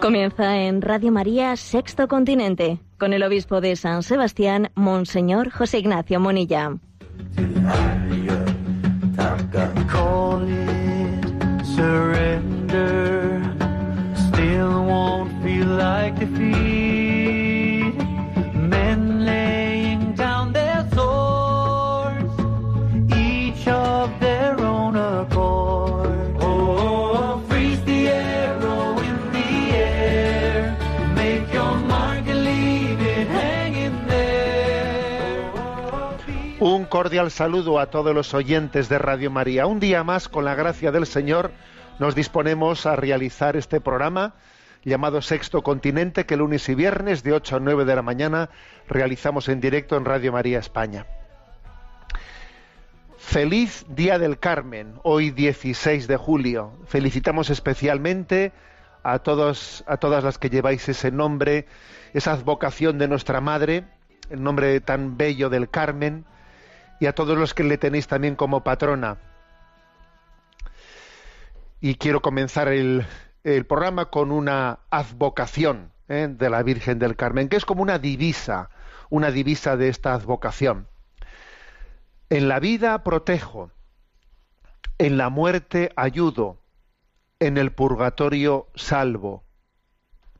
Comienza en Radio María Sexto Continente con el obispo de San Sebastián, Monseñor José Ignacio Monilla. Surrender. Still won't feel like. Cordial saludo a todos los oyentes de Radio María. Un día más, con la gracia del Señor, nos disponemos a realizar este programa llamado Sexto Continente, que lunes y viernes de 8 a 9 de la mañana realizamos en directo en Radio María España. Feliz Día del Carmen, hoy 16 de julio. Felicitamos especialmente a, todos, a todas las que lleváis ese nombre, esa advocación de nuestra Madre, el nombre tan bello del Carmen, y a todos los que le tenéis también como patrona. Y quiero comenzar el, programa con una advocación ¿eh? de la Virgen del Carmen, que es como una divisa, una divisa de esta advocación. En la vida protejo, en la muerte ayudo, en el purgatorio salvo.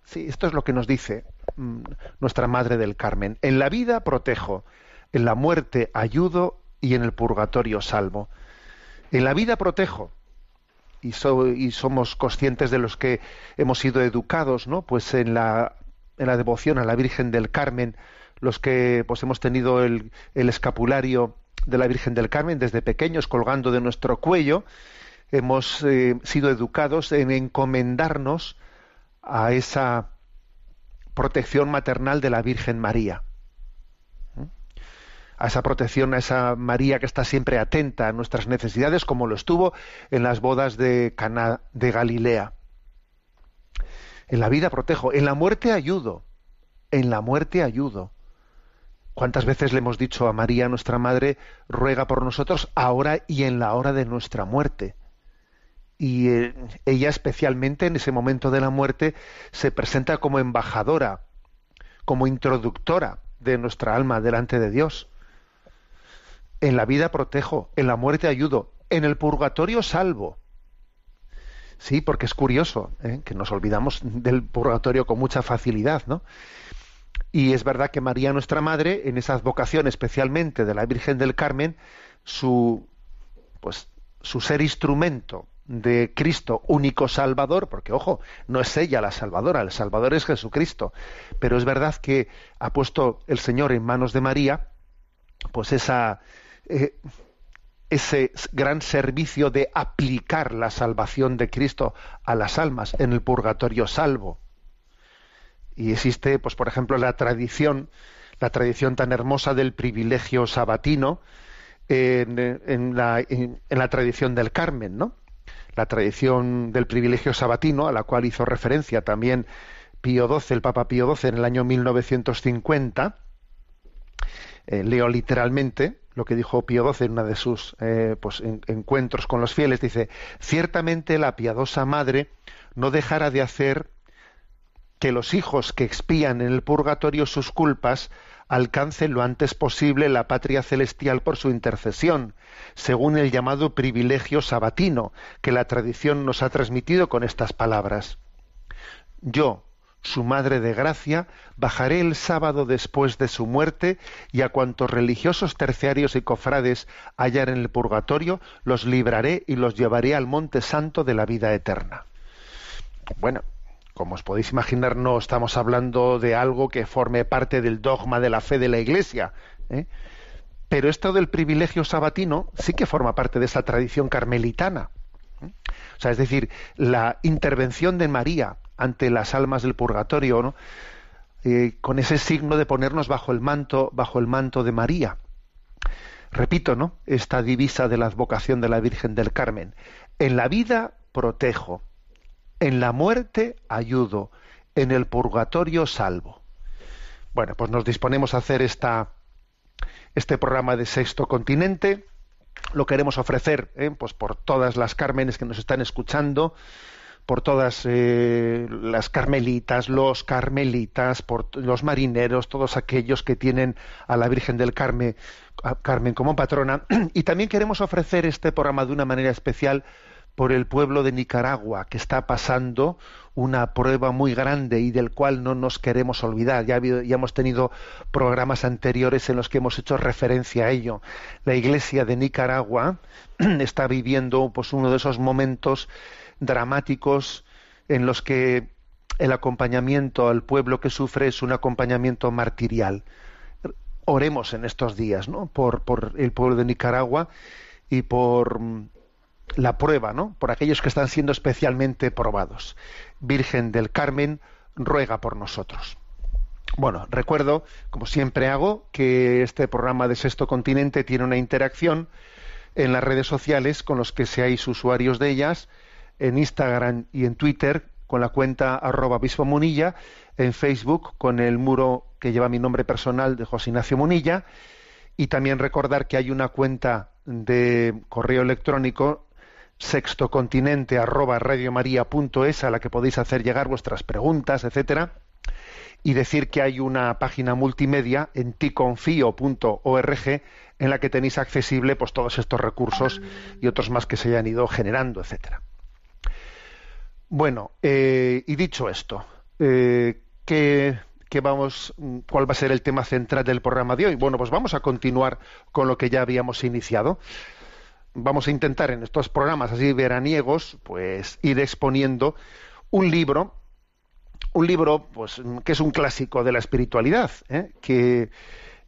Sí, esto es lo que nos dice mm, nuestra Madre del Carmen. En la vida protejo, en la muerte ayudo y en el purgatorio salvo. En la vida protejo. Y, so- y somos conscientes de los que hemos sido educados, ¿no? Pues en la, en la devoción a la Virgen del Carmen, los que pues hemos tenido el, escapulario de la Virgen del Carmen desde pequeños colgando de nuestro cuello, hemos eh, sido educados en encomendarnos a esa protección maternal de la Virgen María a esa protección, a esa María que está siempre atenta a nuestras necesidades, como lo estuvo en las bodas de de Galilea. En la vida protejo, en la muerte ayudo, en la muerte ayudo. ¿Cuántas veces le hemos dicho a María, nuestra Madre, ruega por nosotros ahora y en la hora de nuestra muerte? Y eh, ella especialmente en ese momento de la muerte se presenta como embajadora, como introductora de nuestra alma delante de Dios. En la vida protejo, en la muerte ayudo, en el purgatorio salvo. Sí, porque es curioso ¿eh? que nos olvidamos del purgatorio con mucha facilidad, ¿no? Y es verdad que María, nuestra Madre, en esa advocación especialmente de la Virgen del Carmen, su, pues, su ser instrumento de Cristo, único Salvador, porque ojo, no es ella la Salvadora, el Salvador es Jesucristo, pero es verdad que ha puesto el Señor en manos de María, pues esa, eh, ese gran servicio de aplicar la salvación de Cristo a las almas en el purgatorio salvo. Y existe, pues por ejemplo, la tradición, la tradición tan hermosa del privilegio sabatino en, la, en- en la tradición del Carmen, ¿no? La tradición del privilegio sabatino, a la cual hizo referencia también Pío XII, el Papa Pío XII, en el año 1950. Eh, leo literalmente lo que dijo Pío XII en uno de sus eh, pues, en- encuentros con los fieles. Dice, ciertamente la piadosa madre no dejará de hacer que los hijos que expían en el purgatorio sus culpas alcancen lo antes posible la patria celestial por su intercesión, según el llamado privilegio sabatino que la tradición nos ha transmitido con estas palabras. Yo, su Madre de Gracia, bajaré el sábado después de su muerte y a cuantos religiosos terciarios y cofrades hallar en el purgatorio, los libraré y los llevaré al monte santo de la vida eterna. Bueno, como os podéis imaginar, no estamos hablando de algo que forme parte del dogma de la fe de la Iglesia. ¿eh? Pero esto del privilegio sabatino sí que forma parte de esa tradición carmelitana. O sea, es decir, la intervención de María ante las almas del purgatorio, ¿no? Eh, con ese signo de ponernos bajo el manto, bajo el manto de María. Repito, ¿no? Esta divisa de la advocación de la Virgen del Carmen. En la vida protejo, En la muerte ayudo, en el purgatorio salvo. Bueno, pues nos disponemos a hacer esta, este programa de Sexto Continente. Lo queremos ofrecer ¿eh? pues por todas las Cármenes que nos están escuchando, por todas eh, las carmelitas, los carmelitas, por los marineros, todos aquellos que tienen a la Virgen del Carmen, Carmen como patrona. Y también queremos ofrecer este programa de una manera especial por el pueblo de Nicaragua, que está pasando una prueba muy grande y del cual no nos queremos olvidar. Ya, hemos tenido programas anteriores en los que hemos hecho referencia a ello. La Iglesia de Nicaragua está viviendo pues, uno de esos momentos dramáticos en los que el acompañamiento al pueblo que sufre es un acompañamiento martirial. Oremos en estos días, ¿no? Por, el pueblo de Nicaragua y por la prueba, ¿no? Por aquellos que están siendo especialmente probados. Virgen del Carmen, ruega por nosotros. Bueno, recuerdo, como siempre hago, que este programa de Sexto Continente tiene una interacción en las redes sociales con los que seáis usuarios de ellas en Instagram y en Twitter con la cuenta arroba obispo Munilla, en Facebook con el muro que lleva mi nombre personal de José Ignacio Munilla, y también recordar que hay una cuenta de correo electrónico sextocontinente arroba radiomaria.es a la que podéis hacer llegar vuestras preguntas, etcétera, y decir que hay una página multimedia en ticonfio.org en la que tenéis accesible pues todos estos recursos y otros más que se hayan ido generando, etcétera. Bueno, eh, y dicho esto, eh, ¿qué, vamos, ¿cuál va a ser el tema central del programa de hoy? Bueno, pues vamos a continuar con lo que ya habíamos iniciado. Vamos a intentar en estos programas así veraniegos, pues ir exponiendo un libro, un libro, pues que es un clásico de la espiritualidad, ¿eh? que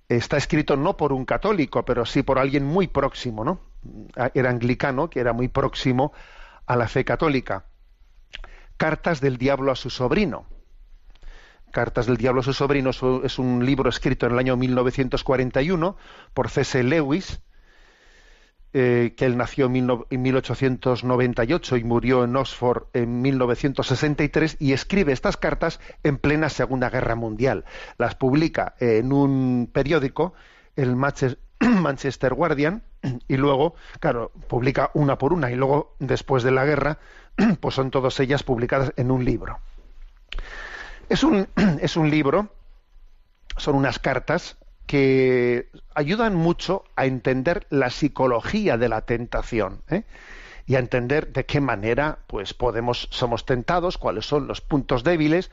está escrito no por un católico, pero sí por alguien muy próximo, ¿no? Era anglicano, que era muy próximo a la fe católica Cartas del Diablo a su sobrino. Cartas del Diablo a su sobrino es un libro escrito en el año 1941 por C.S. Lewis, eh, que él nació en 1898 y murió en Oxford en 1963 y escribe estas cartas en plena Segunda Guerra Mundial. Las publica en un periódico, el Manchester Guardian, y luego, claro, publica una por una y luego, después de la guerra, pues son todas ellas publicadas en un libro. Es un, es un libro, son unas cartas que ayudan mucho a entender la psicología de la tentación ¿eh? y a entender de qué manera pues podemos somos tentados, cuáles son los puntos débiles,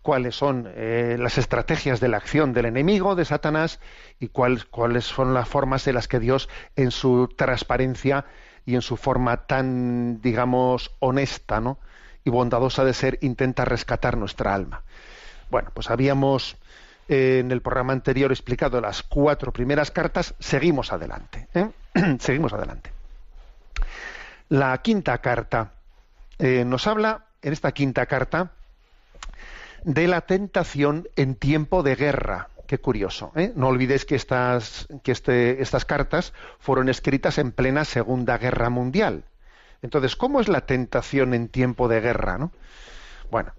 cuáles son eh, las estrategias de la acción del enemigo, de Satanás, y cuáles, cuáles son las formas en las que Dios, en su transparencia, y en su forma tan, digamos, honesta ¿no? y bondadosa de ser, intenta rescatar nuestra alma. Bueno, pues habíamos en el programa anterior explicado las cuatro primeras cartas, seguimos adelante. ¿eh? seguimos adelante. La quinta carta eh, nos habla, en esta quinta carta, de la tentación en tiempo de guerra. Qué curioso. ¿eh? No olvidéis que, estas, que este, estas cartas fueron escritas en plena Segunda Guerra Mundial. Entonces, ¿cómo es la tentación en tiempo de guerra? ¿no? Bueno,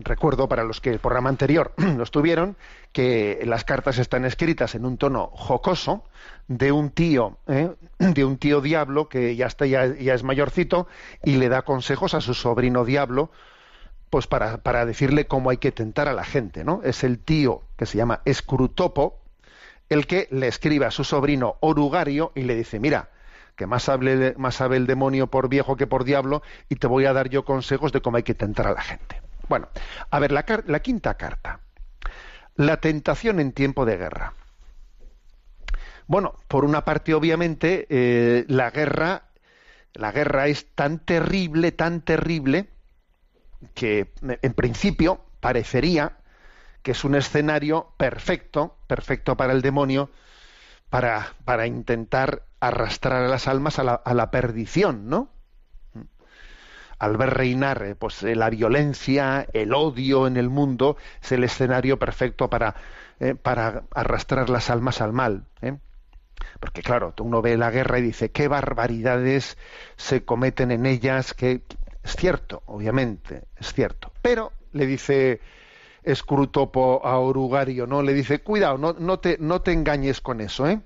recuerdo para los que el programa anterior lo tuvieron que las cartas están escritas en un tono jocoso de un tío, ¿eh? de un tío diablo que ya está ya, ya es mayorcito y le da consejos a su sobrino diablo pues para, para, decirle cómo hay que tentar a la gente, ¿no? Es el tío que se llama Escrutopo el que le escribe a su sobrino Orugario y le dice, mira, que más, hable, más sabe el demonio por viejo que por diablo y te voy a dar yo consejos de cómo hay que tentar a la gente. Bueno, a ver, la, quinta carta. La tentación en tiempo de guerra. Bueno, por una parte, obviamente, eh, la guerra, la guerra es tan terrible, tan terrible, que en principio parecería que es un escenario perfecto, perfecto para el demonio, para, para intentar arrastrar a las almas a la, a la perdición, ¿no? Al ver reinar eh, pues, eh, la violencia, el odio en el mundo, es el escenario perfecto para, eh, para arrastrar las almas al mal. Porque claro, uno ve la guerra y dice, qué barbaridades se cometen en ellas, qué, Es cierto, obviamente, es cierto. Pero le dice Escrutopo a Orugario, ¿no? Le dice, cuidado, no, no, te, no te engañes con eso, ¿eh?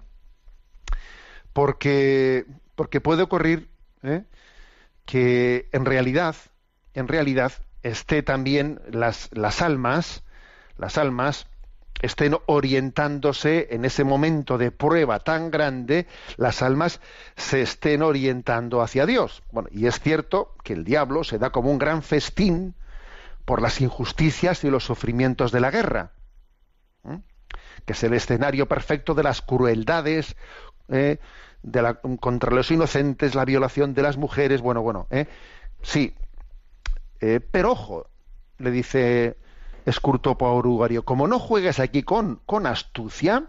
Porque, porque puede ocurrir ¿eh? Que en realidad, en realidad, esté también las, las almas, las almas estén orientándose en ese momento de prueba tan grande, las almas se estén orientando hacia Dios. Bueno, y es cierto que el diablo se da como un gran festín por las injusticias y los sufrimientos de la guerra, que es el escenario perfecto de las crueldades ¿eh? Contra los inocentes, la violación de las mujeres, bueno, bueno, ¿eh? sí, eh, pero ojo, le dice Escurtopo a como no juegues aquí con, astucia,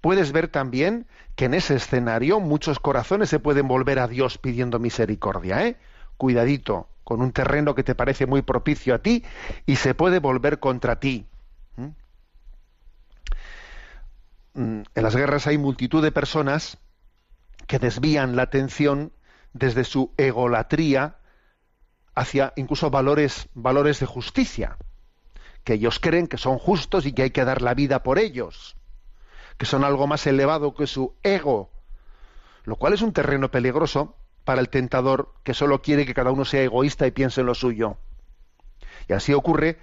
puedes ver también que en ese escenario muchos corazones se pueden volver a Dios pidiendo misericordia, ¿eh? Cuidadito, con un terreno que te parece muy propicio a ti y se puede volver contra ti. Mm, en las guerras hay multitud de personas que desvían la atención desde su egolatría hacia incluso valores, valores de justicia, que ellos creen que son justos y que hay que dar la vida por ellos, que son algo más elevado que su ego, lo cual es un terreno peligroso para el tentador que solo quiere que cada uno sea egoísta y piense en lo suyo. Y así ocurre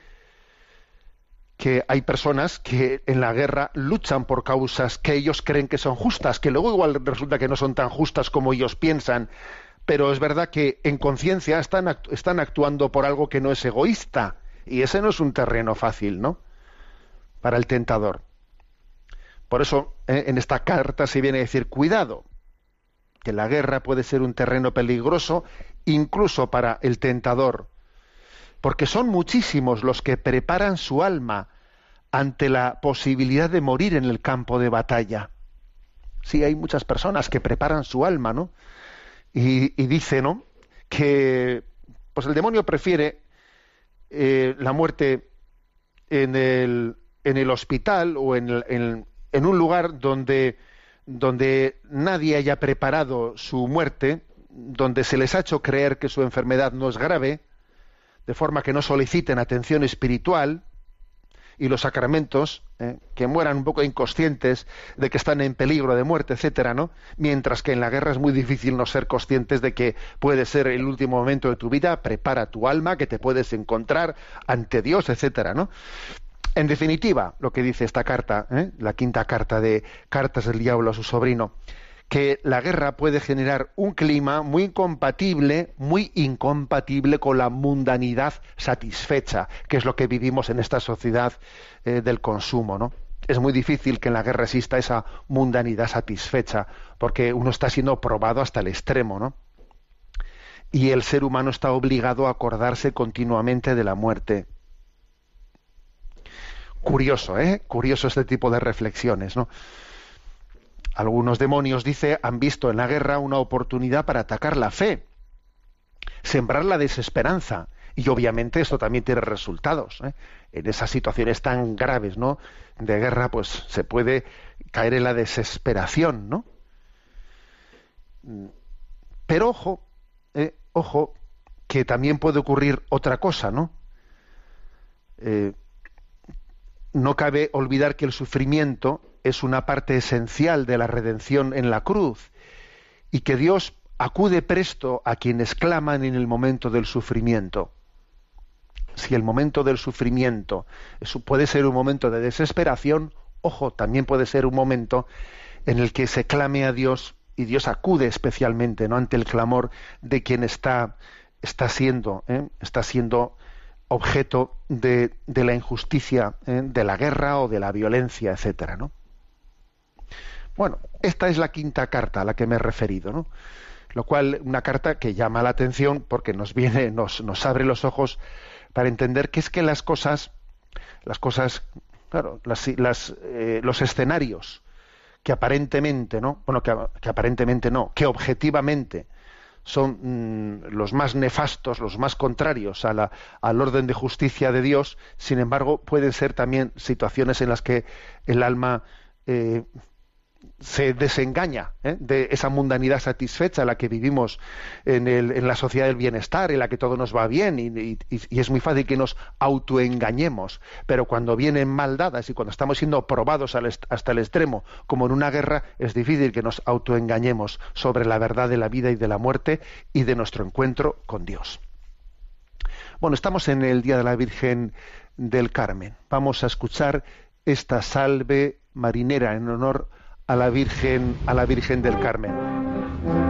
que hay personas que en la guerra luchan por causas que ellos creen que son justas, que luego igual resulta que no son tan justas como ellos piensan, pero es verdad que en conciencia están, están actuando por algo que no es egoísta, y ese no es un terreno fácil, ¿no? Para el tentador. Por eso eh, en esta carta se viene a decir, cuidado, que la guerra puede ser un terreno peligroso incluso para el tentador, porque son muchísimos los que preparan su alma ante la posibilidad de morir en el campo de batalla. Sí, hay muchas personas que preparan su alma, ¿no? Y, dice, ¿no? Que pues el demonio prefiere eh, la muerte en el, en el hospital o en, en un lugar donde donde nadie haya preparado su muerte, donde se les ha hecho creer que su enfermedad no es grave, de forma que no soliciten atención espiritual y los sacramentos, eh, que mueran un poco inconscientes de que están en peligro de muerte, etcétera, ¿no? Mientras que en la guerra es muy difícil no ser conscientes de que puede ser el último momento de tu vida, prepara tu alma, que te puedes encontrar ante Dios, etcétera, ¿no? En definitiva, lo que dice esta carta, ¿eh? la quinta carta de Cartas del Diablo a su sobrino, que la guerra puede generar un clima muy incompatible, muy incompatible con la mundanidad satisfecha, que es lo que vivimos en esta sociedad eh, del consumo, ¿no? Es muy difícil que en la guerra exista esa mundanidad satisfecha, porque uno está siendo probado hasta el extremo, ¿no? Y el ser humano está obligado a acordarse continuamente de la muerte Curioso, ¿eh? Curioso este tipo de reflexiones, ¿no? Algunos demonios, dice, han visto en la guerra una oportunidad para atacar la fe, sembrar la desesperanza. Y obviamente esto también tiene resultados. ¿eh? En esas situaciones tan graves, ¿no? De guerra, pues se puede caer en la desesperación, ¿no? Pero ojo, eh, ojo, que también puede ocurrir otra cosa, ¿no? Eh, no cabe olvidar que el sufrimiento es una parte esencial de la redención en la cruz y que Dios acude presto a quienes claman en el momento del sufrimiento. Si el momento del sufrimiento puede ser un momento de desesperación, ojo, también puede ser un momento en el que se clame a Dios y Dios acude especialmente ¿no? ante el clamor de quien está, está siendo, ¿eh? está siendo objeto de, la injusticia, ¿eh? de la guerra o de la violencia, etcétera. Bueno, esta es la quinta carta a la que me he referido, ¿no? Lo cual, una carta que llama la atención porque nos viene, nos, nos abre los ojos para entender que es que las cosas, las cosas, claro, las, eh, los escenarios que aparentemente, ¿no? Bueno, que, que aparentemente no, que objetivamente son mm, los más nefastos, los más contrarios a la, al orden de justicia de Dios, sin embargo, pueden ser también situaciones en las que el alma eh, se desengaña ¿eh? de esa mundanidad satisfecha en la que vivimos en, la sociedad del bienestar, en la que todo nos va bien y, es muy fácil que nos autoengañemos. Pero cuando vienen mal dadas y cuando estamos siendo probados hasta el extremo, como en una guerra, es difícil que nos autoengañemos sobre la verdad de la vida y de la muerte y de nuestro encuentro con Dios. Bueno, estamos en el Día de la Virgen del Carmen. Vamos a escuchar esta salve marinera en honor la Virgen, a la Virgen del Carmen.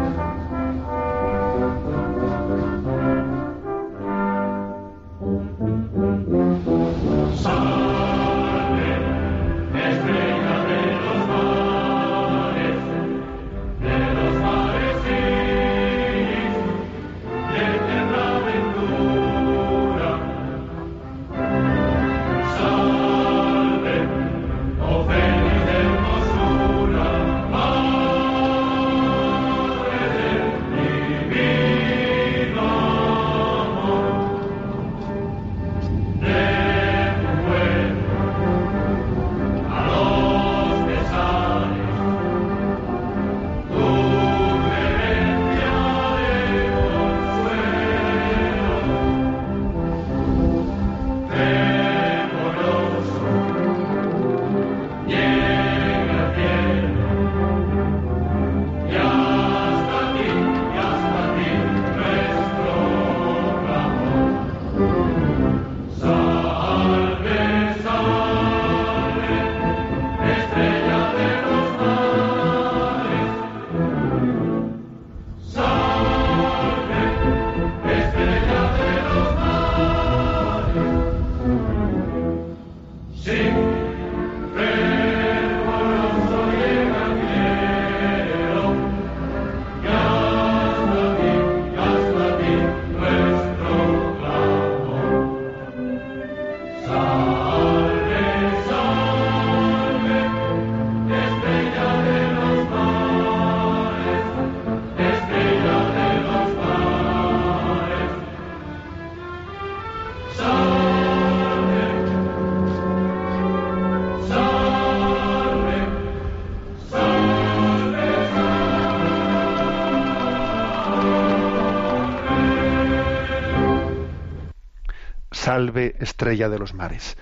Estrella de los mares.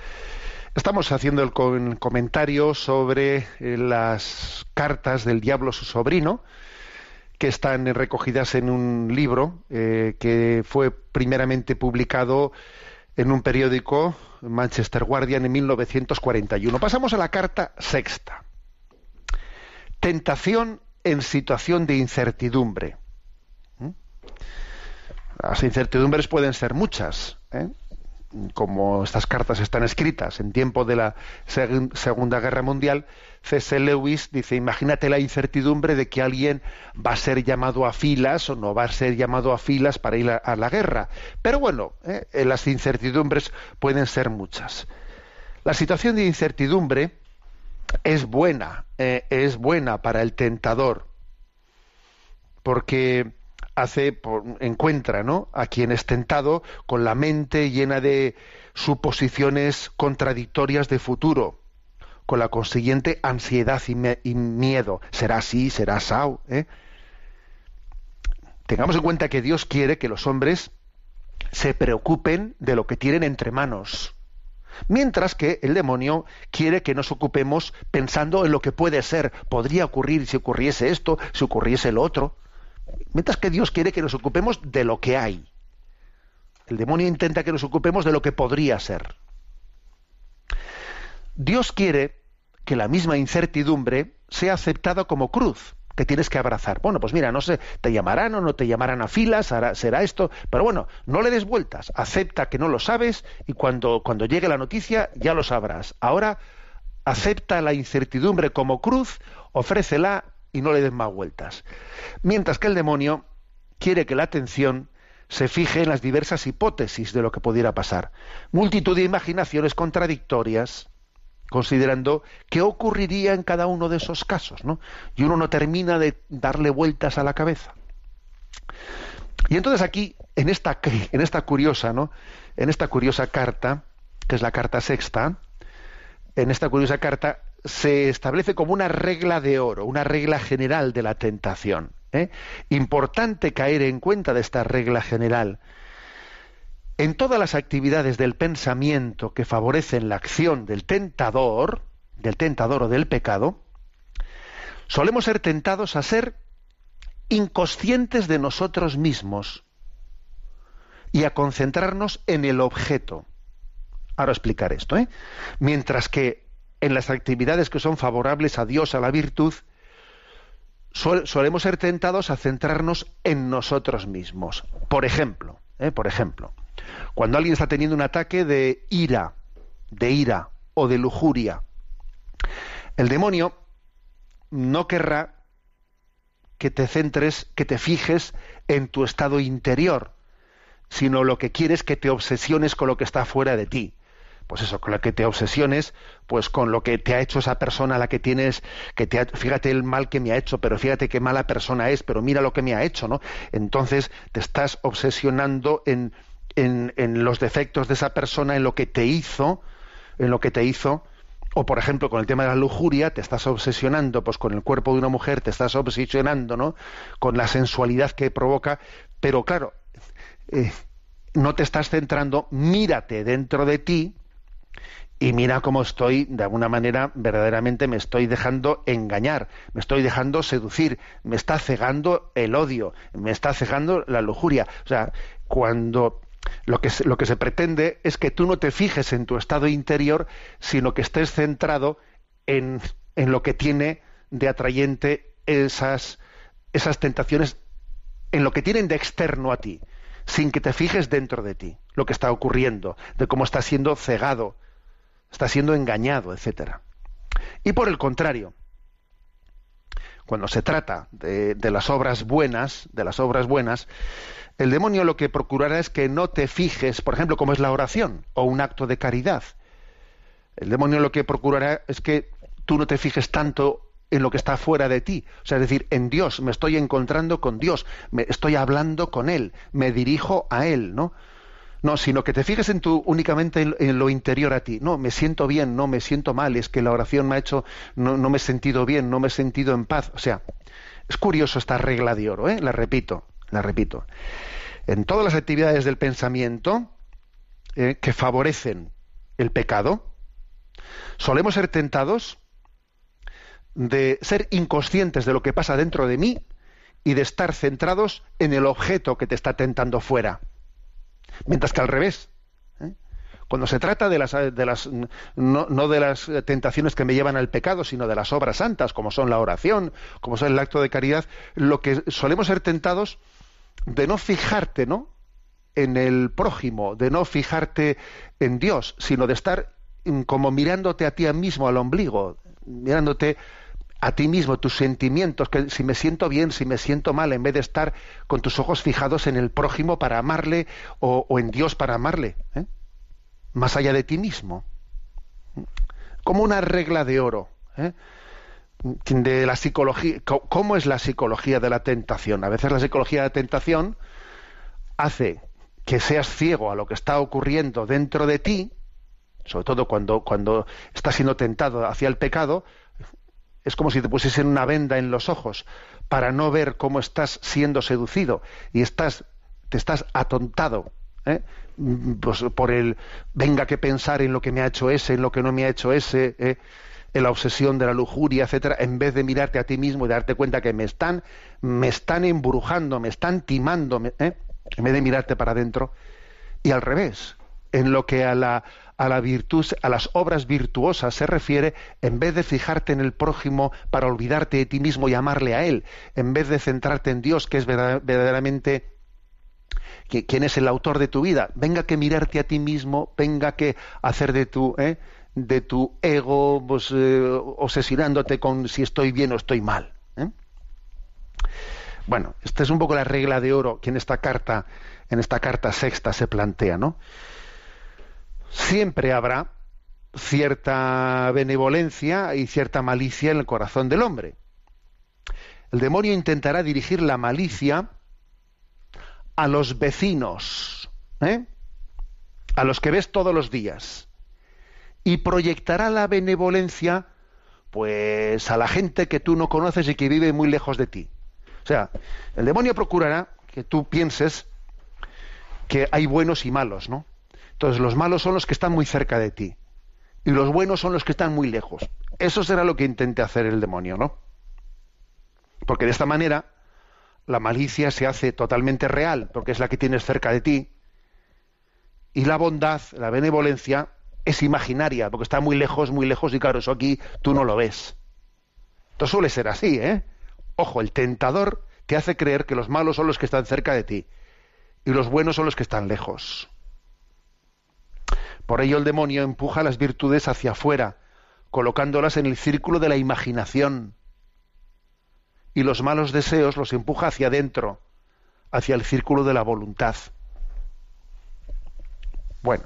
Estamos haciendo el comentario sobre eh, las cartas del diablo su sobrino, que están recogidas en un libro eh, que fue primeramente publicado en un periódico, Manchester Guardian, en 1941. Pasamos a la carta sexta. Tentación en situación de incertidumbre. ¿Mm? Las incertidumbres pueden ser muchas. ¿eh? Como estas cartas están escritas en tiempo de la Segunda Guerra Mundial, C.S. Lewis dice, imagínate la incertidumbre de que alguien va a ser llamado a filas o no va a ser llamado a filas para ir a, la guerra. Pero bueno, eh, las incertidumbres pueden ser muchas. La situación de incertidumbre es buena, eh, es buena para el tentador, porque hace encuentra ¿no? a quien es tentado con la mente llena de suposiciones contradictorias de futuro con la consiguiente ansiedad y, miedo será así será así ¿eh? tengamos en cuenta que Dios quiere que los hombres se preocupen de lo que tienen entre manos Mientras que el demonio quiere que nos ocupemos pensando en lo que puede ser, podría ocurrir si ocurriese esto, si ocurriese lo otro. Mientras que Dios quiere que nos ocupemos de lo que hay. El demonio intenta que nos ocupemos de lo que podría ser. Dios quiere que la misma incertidumbre sea aceptada como cruz que tienes que abrazar. Bueno, pues mira, no sé, te llamarán o no te llamarán a filas, será esto, pero bueno, no le des vueltas, acepta que no lo sabes y cuando, cuando llegue la noticia ya lo sabrás. Ahora acepta la incertidumbre como cruz, ofrécela y no le des más vueltas. Mientras que el demonio quiere que la atención se fije en las diversas hipótesis de lo que pudiera pasar. Multitud de imaginaciones contradictorias, considerando qué ocurriría en cada uno de esos casos, ¿no? Y uno no termina de darle vueltas a la cabeza. Y entonces aquí, en esta, en esta curiosa, ¿no? En esta curiosa carta, que es la carta sexta, en esta curiosa carta se establece como una regla de oro, una regla general de la tentación. ¿eh? Importante caer en cuenta de esta regla general. En todas las actividades del pensamiento que favorecen la acción del tentador, del tentador o del pecado, solemos ser tentados a ser inconscientes de nosotros mismos y a concentrarnos en el objeto. Ahora explicar esto, ¿eh? Mientras que en las actividades que son favorables a Dios, a la virtud, solemos ser tentados a centrarnos en nosotros mismos. Por ejemplo, ¿eh? por ejemplo, cuando alguien está teniendo un ataque de ira, de ira o de lujuria, el demonio no querrá que te centres, que te fijes en tu estado interior, sino lo que quiere es que te obsesiones con lo que está fuera de ti. Pues eso, con lo que te obsesiones, pues con lo que te ha hecho esa persona la que tienes, que te fíjate el mal que me ha hecho, pero fíjate qué mala persona es, pero mira lo que me ha hecho, ¿no? Entonces te estás obsesionando en, en, en los defectos de esa persona, en lo que te hizo, en lo que te hizo, o por ejemplo con el tema de la lujuria te estás obsesionando pues con el cuerpo de una mujer te estás obsesionando no con la sensualidad que provoca pero claro eh, no te estás centrando mírate dentro de ti y mira cómo estoy, de alguna manera, verdaderamente me estoy dejando engañar, me estoy dejando seducir, me está cegando el odio, me está cegando la lujuria. O sea, cuando lo que, lo que se pretende es que tú no te fijes en tu estado interior, sino que estés centrado en, en lo que tiene de atrayente esas, esas tentaciones, en lo que tienen de externo a ti, sin que te fijes dentro de ti, lo que está ocurriendo, de cómo estás siendo cegado, está siendo engañado, etcétera. Y por el contrario, cuando se trata de, las obras buenas, de las obras buenas, el demonio lo que procurará es que no te fijes, por ejemplo, como es la oración o un acto de caridad. El demonio lo que procurará es que tú no te fijes tanto en lo que está fuera de ti, o sea, es decir, en Dios, me estoy encontrando con Dios, me estoy hablando con él, me dirijo a él, ¿no? No, sino que te fijes en tu, únicamente en, lo interior a ti. No, me siento bien, no me siento mal, es que la oración me ha hecho, no, no me he sentido bien, no me he sentido en paz. O sea, es curioso esta regla de oro, ¿eh? La repito la repito, en todas las actividades del pensamiento eh, que favorecen el pecado, solemos ser tentados de ser inconscientes de lo que pasa dentro de mí y de estar centrados en el objeto que te está tentando fuera. Mientras que al revés, ¿eh? cuando se trata de las, de las no, no, de las tentaciones que me llevan al pecado, sino de las obras santas, como son la oración, como son el acto de caridad, lo que solemos ser tentados de no fijarte, ¿no? en el prójimo, de no fijarte en Dios, sino de estar como mirándote a ti mismo al ombligo, mirándote a ti mismo, tus sentimientos, que si me siento bien, si me siento mal, en vez de estar con tus ojos fijados en el prójimo para amarle o, en Dios para amarle, ¿eh? más allá de ti mismo. Como una regla de oro. ¿eh? de la psicología, cómo es la psicología de la tentación. A veces la psicología de la tentación hace que seas ciego a lo que está ocurriendo dentro de ti, sobre todo cuando, cuando estás siendo tentado hacia el pecado, es como si te pusiesen una venda en los ojos para no ver cómo estás siendo seducido y estás, te estás atontado ¿eh? pues por el venga que pensar en lo que me ha hecho ese, en lo que no me ha hecho ese. ¿eh? en la obsesión de la lujuria, etcétera, en vez de mirarte a ti mismo y darte cuenta que me están, me están embrujando, me están timando, ¿eh? en vez de mirarte para adentro. Y al revés, en lo que a la, a la virtud, a las obras virtuosas se refiere, en vez de fijarte en el prójimo para olvidarte de ti mismo y amarle a él, en vez de centrarte en Dios, que es verdaderamente quién es el autor de tu vida, venga que mirarte a ti mismo, venga que hacer de tu, ¿eh? de tu ego pues, eh, obsesionándote con si estoy bien o estoy mal. ¿eh? Bueno, esta es un poco la regla de oro que en esta carta, en esta carta sexta se plantea, ¿no? Siempre habrá cierta benevolencia y cierta malicia en el corazón del hombre. El demonio intentará dirigir la malicia a los vecinos, ¿eh? a los que ves todos los días y proyectará la benevolencia pues a la gente que tú no conoces y que vive muy lejos de ti. O sea, el demonio procurará que tú pienses que hay buenos y malos, ¿no? Entonces los malos son los que están muy cerca de ti y los buenos son los que están muy lejos. Eso será lo que intente hacer el demonio, ¿no? Porque de esta manera la malicia se hace totalmente real, porque es la que tienes cerca de ti, y la bondad, la benevolencia, es imaginaria, porque está muy lejos, muy lejos, y claro, eso aquí tú no lo ves. Esto suele ser así, ¿eh? Ojo, el tentador te hace creer que los malos son los que están cerca de ti, y los buenos son los que están lejos. Por ello el demonio empuja las virtudes hacia afuera, colocándolas en el círculo de la imaginación. Y los malos deseos los empuja hacia adentro, hacia el círculo de la voluntad. Bueno,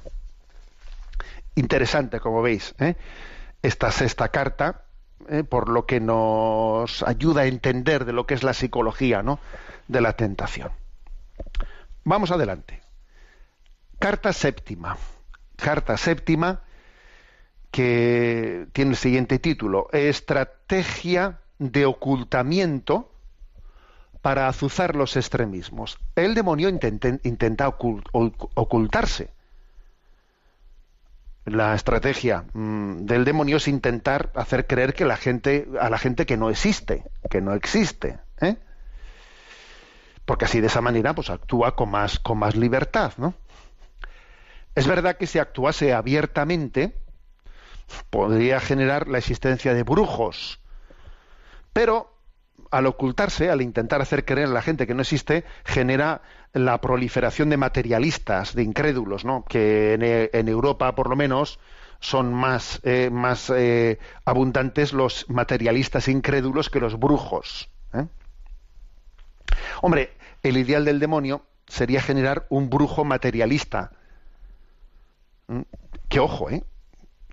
interesante, como veis, ¿eh? esta sexta carta, ¿eh? por lo que nos ayuda a entender de lo que es la psicología ¿no? de la tentación. Vamos adelante. Carta séptima. Carta séptima que tiene el siguiente título, Estrategia de ocultamiento para azuzar los extremismos. El demonio intenta, ocultarse. La estrategia mm, del demonio es intentar hacer creer que la gente, a la gente que no existe, que no existe. ¿eh? Porque así de esa manera pues actúa con más, con más libertad, ¿no? Es verdad que si actuase abiertamente, podría generar la existencia de brujos. Pero al ocultarse, al intentar hacer creer a la gente que no existe, genera la proliferación de materialistas, de incrédulos, ¿no? que en, Europa, por lo menos, son más, eh, más eh, abundantes los materialistas incrédulos que los brujos. ¿eh? Hombre, el ideal del demonio sería generar un brujo materialista. ¿Mm? Que ojo, ¿eh?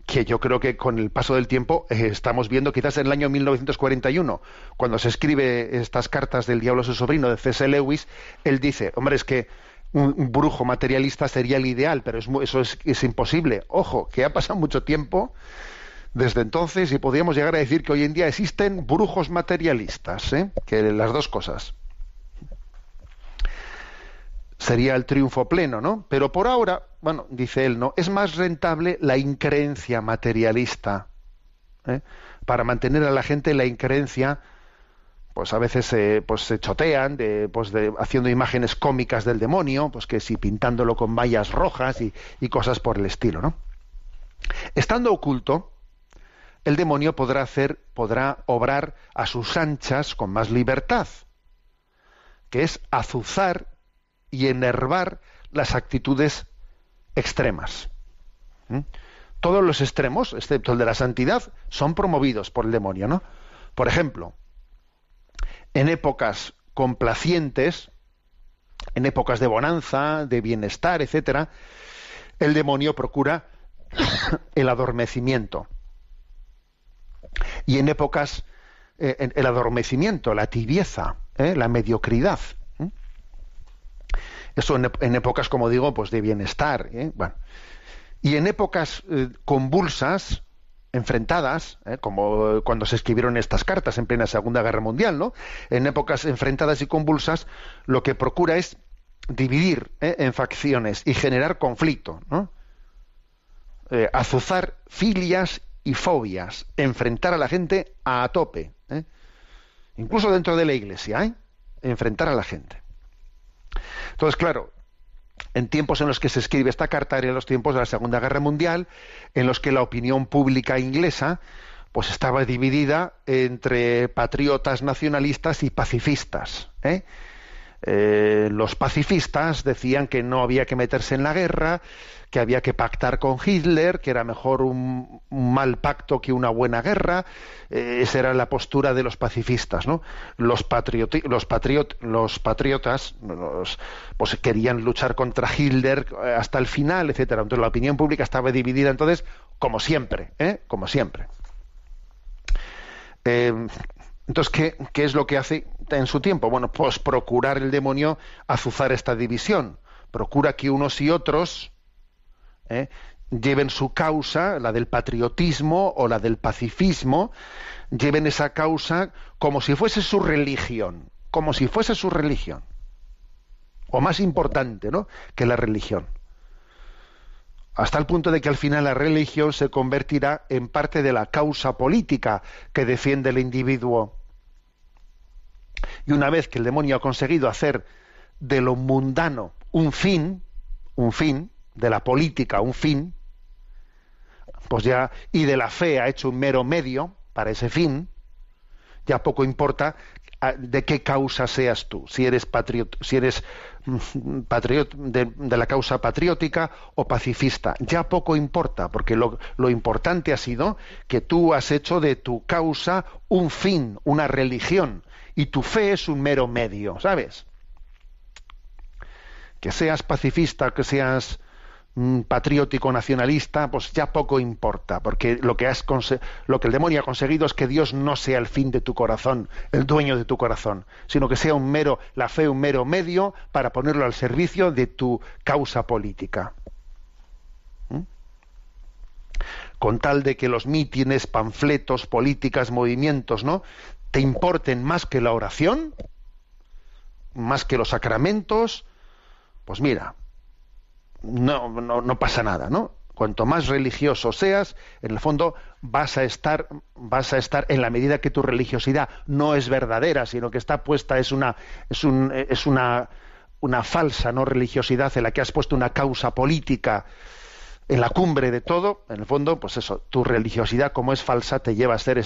que yo creo que con el paso del tiempo eh, estamos viendo quizás en el año 1941, cuando se escribe estas cartas del diablo a su sobrino de C.S. Lewis, él dice, hombre, es que un, brujo materialista sería el ideal, pero eso es, imposible. Ojo, que ha pasado mucho tiempo desde entonces y podríamos llegar a decir que hoy en día existen brujos materialistas, ¿eh? que las dos cosas sería el triunfo pleno, ¿no? Pero por ahora, bueno, dice él, ¿no? Es más rentable la increencia materialista. ¿eh? Para mantener a la gente la increencia, pues a veces se, pues se chotean de, pues haciendo imágenes cómicas del demonio, pues que si pintándolo con vallas rojas y, y cosas por el estilo, ¿no? Estando oculto, el demonio podrá hacer, podrá obrar a sus anchas con más libertad, que es azuzar y enervar las actitudes extremas. ¿Mm? Todos los extremos, excepto el de la santidad, son promovidos por el demonio, ¿no? Por ejemplo, en épocas complacientes, en épocas de bonanza, de bienestar, etcétera, el demonio procura el adormecimiento. Y en épocas, eh, el adormecimiento, la tibieza, ¿eh? la mediocridad. Eso en, épocas, como digo, pues de bienestar. ¿eh? Bueno. Y en épocas eh, convulsas, enfrentadas, ¿eh? como cuando se escribieron estas cartas en plena Segunda Guerra Mundial, ¿no? En épocas enfrentadas y convulsas, lo que procura es dividir en facciones y generar conflicto, ¿no? azuzar filias y fobias, enfrentar a la gente a tope, incluso dentro de la Iglesia, enfrentar a la gente. Entonces, claro, en tiempos en los que se escribe esta carta, eran los tiempos de la Segunda Guerra Mundial, en los que la opinión pública inglesa pues estaba dividida entre patriotas nacionalistas y pacifistas. ¿eh? Eh, los pacifistas decían que no había que meterse en la guerra, que había que pactar con Hitler, que era mejor un, mal pacto que una buena guerra. Eh, esa era la postura de los pacifistas. ¿no? Los, los, los patriotas pues, querían luchar contra Hitler eh, hasta el final, etcétera. Entonces la opinión pública estaba dividida, entonces, como siempre, como siempre. Entonces, ¿qué, es lo que hace en su tiempo? Bueno, pues procurar el demonio azuzar esta división. Procura que unos y otros ¿eh? lleven su causa, la del patriotismo o la del pacifismo, lleven esa causa como si fuese su religión, como si fuese su religión. O más importante, ¿no? que la religión. Hasta el punto de que al final la religión se convertirá en parte de la causa política que defiende el individuo. Y una vez que el demonio ha conseguido hacer de lo mundano un fin, un fin, de la política un fin, pues ya, y de la fe ha hecho un mero medio para ese fin, ya poco importa de qué causa seas tú, si eres patriot, si eres mm, patriot de, la causa patriótica o pacifista, ya poco importa, porque lo, lo importante ha sido que tú has hecho de tu causa un fin, una religión, y tu fe es un mero medio, ¿sabes? Que seas pacifista, que seas patriótico nacionalista, pues ya poco importa, porque lo que, has lo que el demonio ha conseguido es que Dios no sea el fin de tu corazón, el dueño de tu corazón, sino que sea un mero, la fe un mero medio para ponerlo al servicio de tu causa política. ¿Mm? Con tal de que los mítines, panfletos, políticas, movimientos, ¿no? te importen más que la oración, más que los sacramentos, pues mira, no, no, pasa nada, ¿no? Cuanto más religioso seas, en el fondo vas a estar, vas a estar en la medida que tu religiosidad no es verdadera, sino que está puesta, es una, es un, es una, una falsa no religiosidad en la que has puesto una causa política en la cumbre de todo, en el fondo, pues eso, tu religiosidad como es falsa te lleva a ser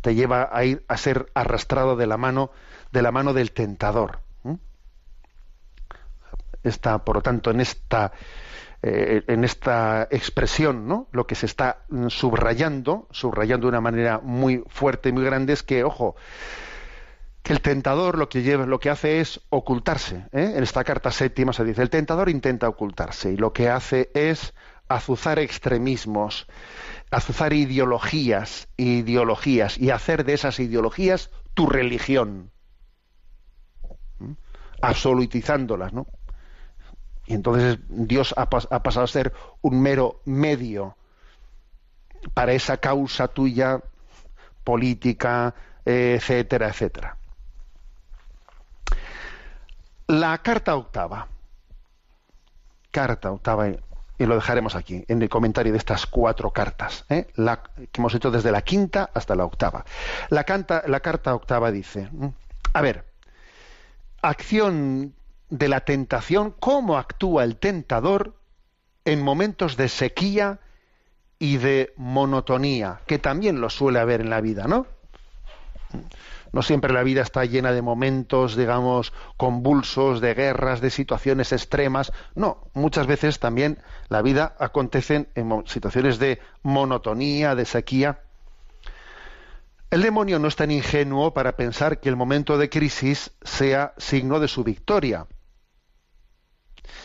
te lleva a ir a ser arrastrado de la mano de la mano del tentador está, por lo tanto, en esta, eh, en esta expresión, ¿no? Lo que se está subrayando, subrayando de una manera muy fuerte y muy grande, es que, ojo, que el tentador lo que lleva, lo que hace es ocultarse. ¿eh? En esta carta séptima se dice, el tentador intenta ocultarse y lo que hace es azuzar extremismos, azuzar ideologías, ideologías y hacer de esas ideologías tu religión, absolutizándolas, ¿no? Y entonces Dios ha, pasado a ser un mero medio para esa causa tuya política, etcétera, etcétera. La carta octava. Carta octava, y lo dejaremos aquí, en el comentario de estas cuatro cartas, ¿eh? que hemos hecho desde la quinta hasta la octava. La, la carta octava dice, a ver, acción de la tentación, cómo actúa el tentador en momentos de sequía y de monotonía, que también lo suele haber en la vida, ¿no? No siempre la vida está llena de momentos, digamos, convulsos, de guerras, de situaciones extremas. No, muchas veces también la vida acontece en situaciones de monotonía, de sequía. El demonio no es tan ingenuo para pensar que el momento de crisis sea signo de su victoria.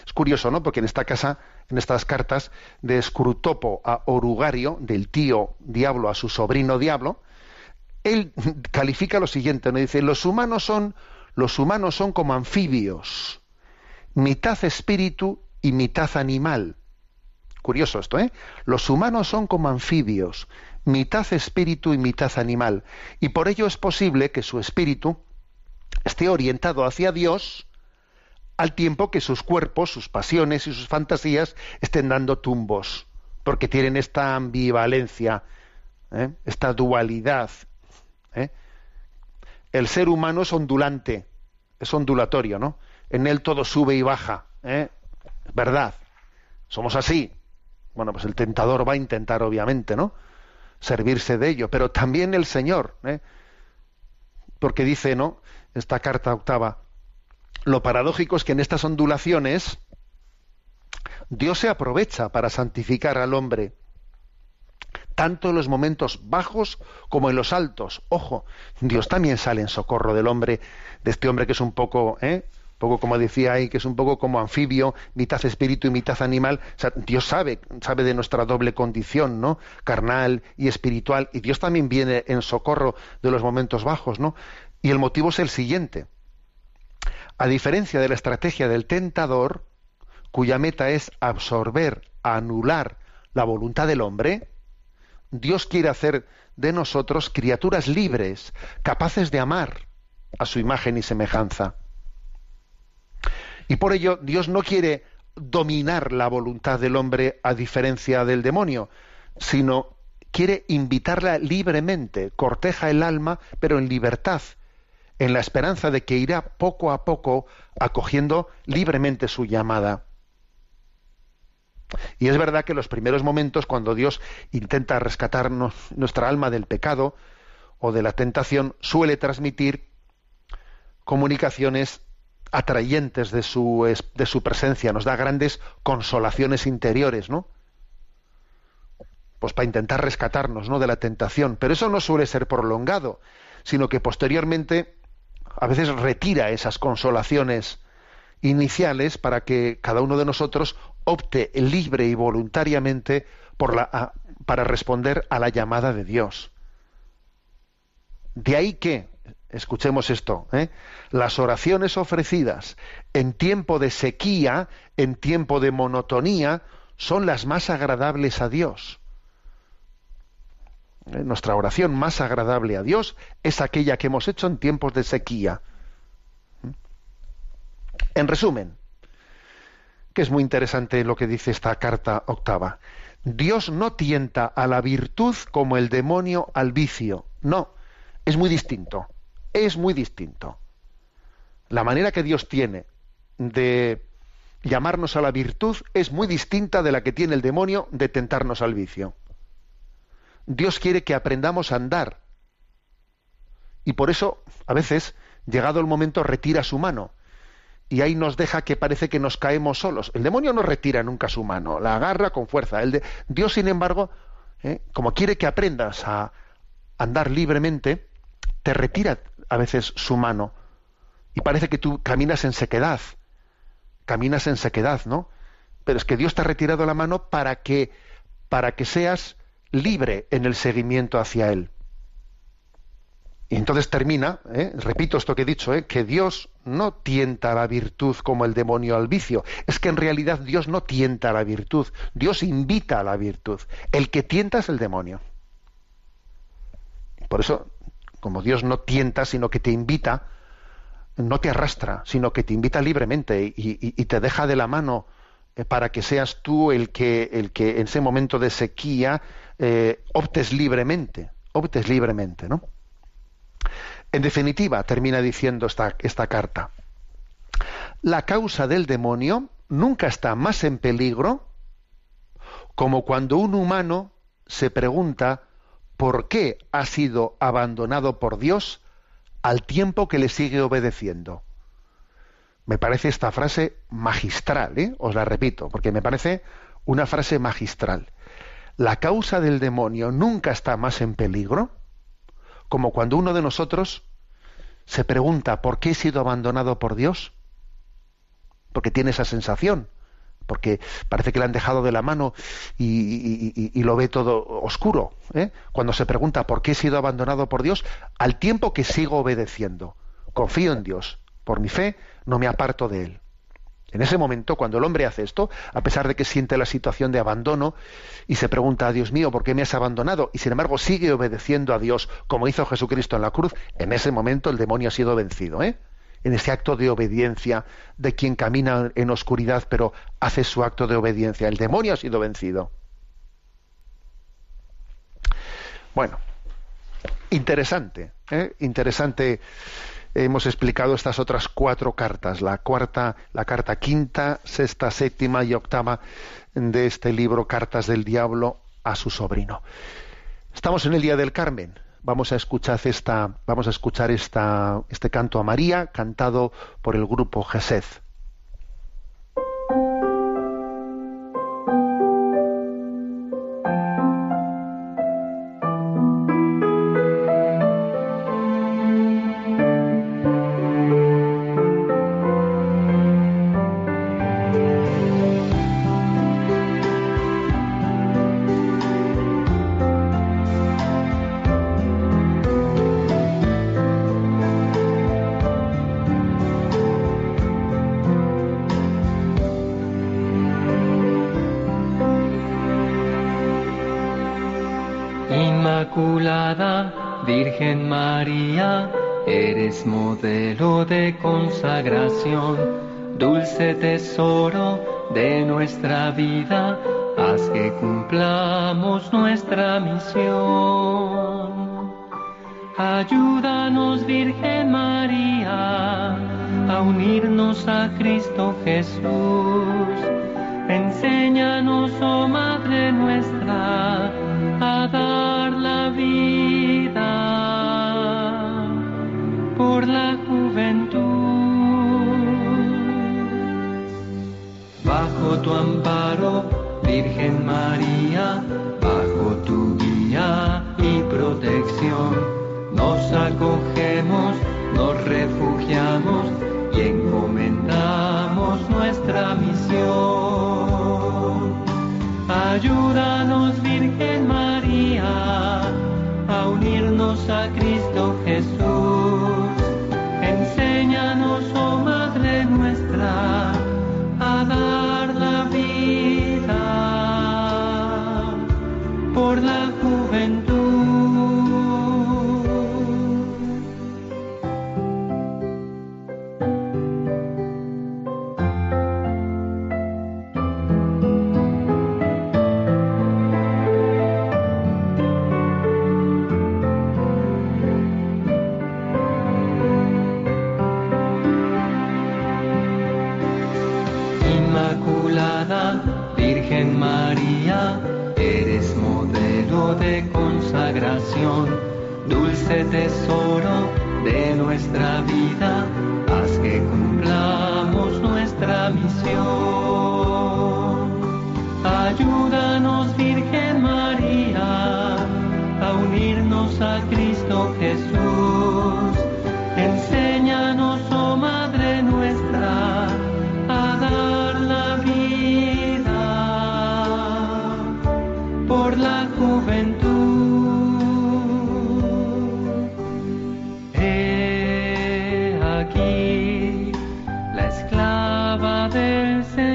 Es curioso, ¿no? Porque en esta casa, en estas cartas de Scrutopo a Orugario, del tío diablo a su sobrino diablo, él califica lo siguiente, ¿no? Dice, los humanos son, los humanos son como anfibios, mitad espíritu y mitad animal. Curioso esto, ¿eh? Los humanos son como anfibios, mitad espíritu y mitad animal. Y por ello es posible que su espíritu esté orientado hacia Dios al tiempo que sus cuerpos, sus pasiones y sus fantasías estén dando tumbos, porque tienen esta ambivalencia, ¿eh? esta dualidad. ¿eh? El ser humano es ondulante, es ondulatorio, ¿no? En él todo sube y baja, ¿eh? verdad. Somos así. Bueno, pues el tentador va a intentar, obviamente, ¿no? servirse de ello, pero también el Señor, ¿eh? porque dice, ¿no? Esta carta octava, lo paradójico es que en estas ondulaciones Dios se aprovecha para santificar al hombre, tanto en los momentos bajos como en los altos. Ojo, Dios también sale en socorro del hombre, de este hombre que es un poco, ¿eh? poco como decía ahí, que es un poco como anfibio, mitad espíritu y mitad animal. Dios sabe, sabe de nuestra doble condición, ¿no? Carnal y espiritual, y Dios también viene en socorro de los momentos bajos, ¿no? Y el motivo es el siguiente. A diferencia de la estrategia del tentador, cuya meta es absorber, anular la voluntad del hombre, Dios quiere hacer de nosotros criaturas libres, capaces de amar a su imagen y semejanza. Y por ello Dios no quiere dominar la voluntad del hombre a diferencia del demonio, sino quiere invitarla libremente, corteja el alma, pero en libertad, en la esperanza de que irá poco a poco acogiendo libremente su llamada. Y es verdad que los primeros momentos, cuando Dios intenta rescatarnos nuestra alma del pecado o de la tentación, suele transmitir comunicaciones atrayentes de su, de su presencia, nos da grandes consolaciones interiores, ¿no? Pues para intentar rescatarnos, ¿no? De la tentación. Pero eso no suele ser prolongado, sino que posteriormente a veces retira esas consolaciones iniciales para que cada uno de nosotros opte libre y voluntariamente para responder a la llamada de Dios. De ahí que, escuchemos esto, ¿eh? las oraciones ofrecidas en tiempo de sequía, en tiempo de monotonía, son las más agradables a Dios. ¿Eh? Nuestra oración más agradable a Dios es aquella que hemos hecho en tiempos de sequía. ¿Eh? En resumen, que es muy interesante lo que dice esta carta octava. Dios no tienta a la virtud como el demonio al vicio. No, es muy distinto. Es muy distinto. La manera que Dios tiene de llamarnos a la virtud es muy distinta de la que tiene el demonio de tentarnos al vicio. Dios quiere que aprendamos a andar. Y por eso, a veces, llegado el momento, retira su mano y ahí nos deja que parece que nos caemos solos. El demonio no retira nunca su mano, la agarra con fuerza. El de... Dios, sin embargo, ¿eh? como quiere que aprendas a andar libremente, te retira a veces su mano y parece que tú caminas en sequedad, caminas en sequedad, ¿no? Pero es que Dios te ha retirado la mano para que para que seas libre en el seguimiento hacia él. Y entonces termina, ¿eh? repito esto que he dicho, ¿eh? que Dios no tienta la virtud como el demonio al vicio. Es que en realidad Dios no tienta la virtud, Dios invita a la virtud. El que tienta es el demonio. Por eso, como Dios no tienta, sino que te invita, no te arrastra, sino que te invita libremente y, te deja de la mano eh, para que seas tú el que, el que en ese momento de sequía optes libremente, optes libremente, ¿no? En definitiva, termina diciendo esta, esta carta, la causa del demonio nunca está más en peligro como cuando un humano se pregunta por qué ha sido abandonado por Dios al tiempo que le sigue obedeciendo. Me parece esta frase magistral, ¿eh? os la repito, porque me parece una frase magistral. La causa del demonio nunca está más en peligro como cuando uno de nosotros se pregunta por qué he sido abandonado por Dios, porque tiene esa sensación, porque parece que le han dejado de la mano y, lo ve todo oscuro. ¿eh? Cuando se pregunta por qué he sido abandonado por Dios, al tiempo que sigo obedeciendo, confío en Dios, por mi fe no me aparto de Él. En ese momento, cuando el hombre hace esto, a pesar de que siente la situación de abandono y se pregunta, Dios mío, ¿por qué me has abandonado? Y sin embargo sigue obedeciendo a Dios como hizo Jesucristo en la cruz, en ese momento el demonio ha sido vencido. ¿eh? En ese acto de obediencia de quien camina en oscuridad pero hace su acto de obediencia. El demonio ha sido vencido. Bueno, interesante, ¿eh? interesante hemos explicado estas otras cuatro cartas, la cuarta, la carta quinta, sexta, séptima y octava de este libro Cartas del Diablo a su sobrino. Estamos en el día del Carmen. Vamos a escuchar esta, vamos a escuchar esta, este canto a María cantado por el grupo Gesed. Consagración, dulce tesoro de nuestra vida, haz que cumplamos nuestra misión. Ayúdanos Virgen María a unirnos a Cristo Jesús. Enséñanos, oh Madre nuestra, a dar la vida por la juventud. Tu amparo, Virgen María, bajo tu guía y protección, nos acogemos, nos refugiamos y encomendamos nuestra misión. Ayúdanos, Virgen María, a unirnos a Cristo Jesús. Nuestra vida, esclava del Señor,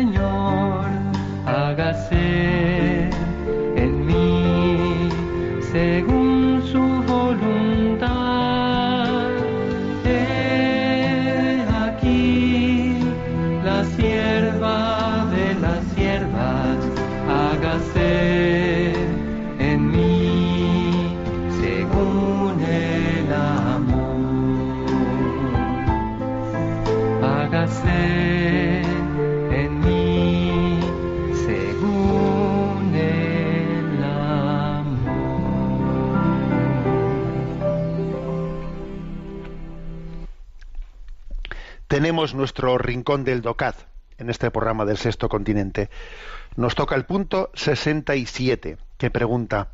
Tenemos nuestro rincón del DOCAD en este programa del Sexto Continente. Nos toca el punto 67, que pregunta,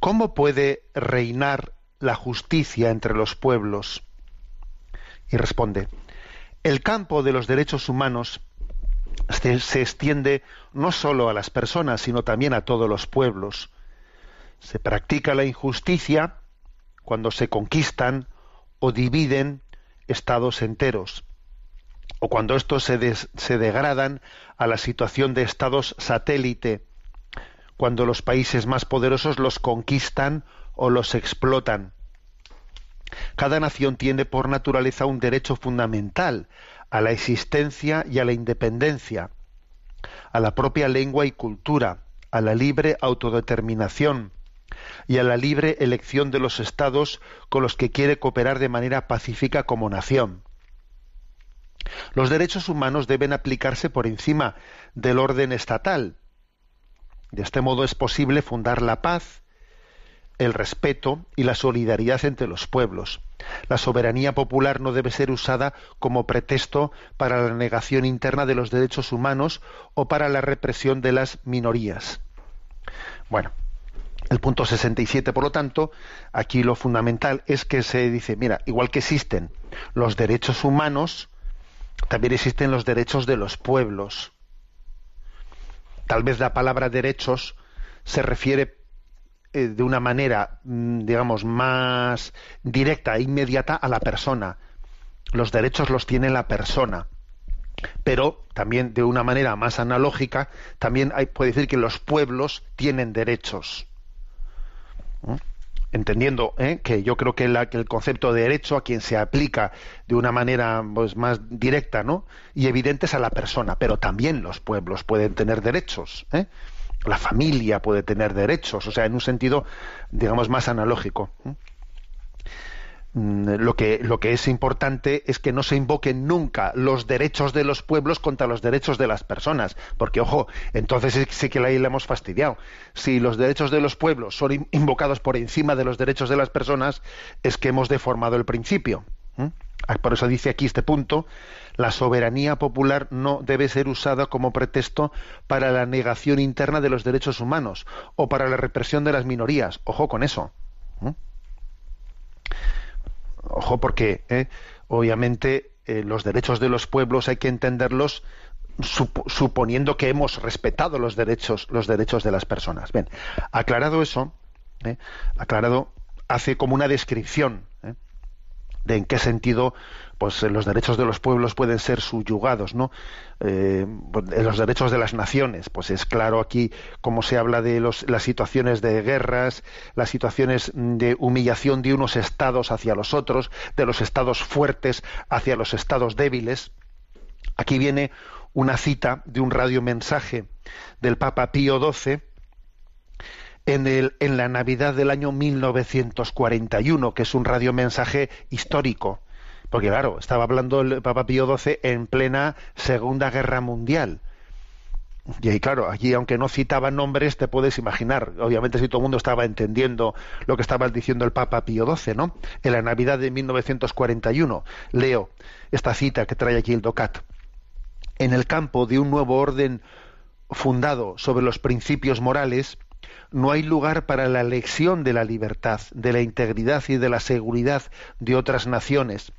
¿cómo puede reinar la justicia entre los pueblos? Y responde, el campo de los derechos humanos se, se extiende no solo a las personas, sino también a todos los pueblos. Se practica la injusticia cuando se conquistan o dividen estados enteros, o cuando estos se, degradan a la situación de estados satélite, cuando los países más poderosos los conquistan o los explotan. Cada nación tiene por naturaleza un derecho fundamental a la existencia y a la independencia, a la propia lengua y cultura, a la libre autodeterminación y a la libre elección de los estados con los que quiere cooperar de manera pacífica como nación. Los derechos humanos deben aplicarse por encima del orden estatal. De este modo es posible fundar la paz, el respeto y la solidaridad entre los pueblos. La soberanía popular no debe ser usada como pretexto para la negación interna de los derechos humanos o para la represión de las minorías. Bueno, el punto 67, por lo tanto, aquí lo fundamental es que se dice, mira, igual que existen los derechos humanos, también existen los derechos de los pueblos. Tal vez la palabra derechos se refiere eh, de una manera, mm, digamos, más directa e inmediata a la persona. Los derechos los tiene la persona. Pero también de una manera más analógica, también hay, puede decir que los pueblos tienen derechos. Entendiendo ¿eh? que yo creo que, el concepto de derecho a quien se aplica de una manera pues, más directa ¿no? y evidente es a la persona, pero también los pueblos pueden tener derechos. ¿eh? La familia puede tener derechos, o sea, en un sentido, digamos, más analógico. ¿eh? Mm, lo que, lo que es importante es que no se invoquen nunca los derechos de los pueblos contra los derechos de las personas, porque ojo, entonces sí que ahí le hemos fastidiado. Si los derechos de los pueblos son invocados por encima de los derechos de las personas, es que hemos deformado el principio. Ah, por eso dice aquí este punto, la soberanía popular no debe ser usada como pretexto para la negación interna de los derechos humanos o para la represión de las minorías. Ojo con eso. Ojo porque, eh, obviamente, eh, los derechos de los pueblos hay que entenderlos suponiendo que hemos respetado los derechos, los derechos de las personas. Bien, aclarado eso, eh, aclarado, hace como una descripción de en qué sentido pues los derechos de los pueblos pueden ser subyugados, ¿no? Eh, pues, los derechos de las naciones, pues es claro aquí cómo se habla de las situaciones de guerras, las situaciones de humillación de unos estados hacia los otros, de los estados fuertes hacia los estados débiles. Aquí viene una cita de un radiomensaje del Papa Pío XII en, el, en la Navidad del año 1941, que es un radiomensaje histórico. Porque claro, estaba hablando el Papa Pío XII en plena Segunda Guerra Mundial. Y ahí, claro, allí, aunque no citaba nombres, te puedes imaginar. Obviamente, si todo el mundo estaba entendiendo lo que estaba diciendo el Papa Pío XII, ¿no? En la Navidad de 1941, leo esta cita que trae aquí el DOCAT. En el campo de un nuevo orden fundado sobre los principios morales, no hay lugar para la elección de la libertad, de la integridad y de la seguridad de otras naciones,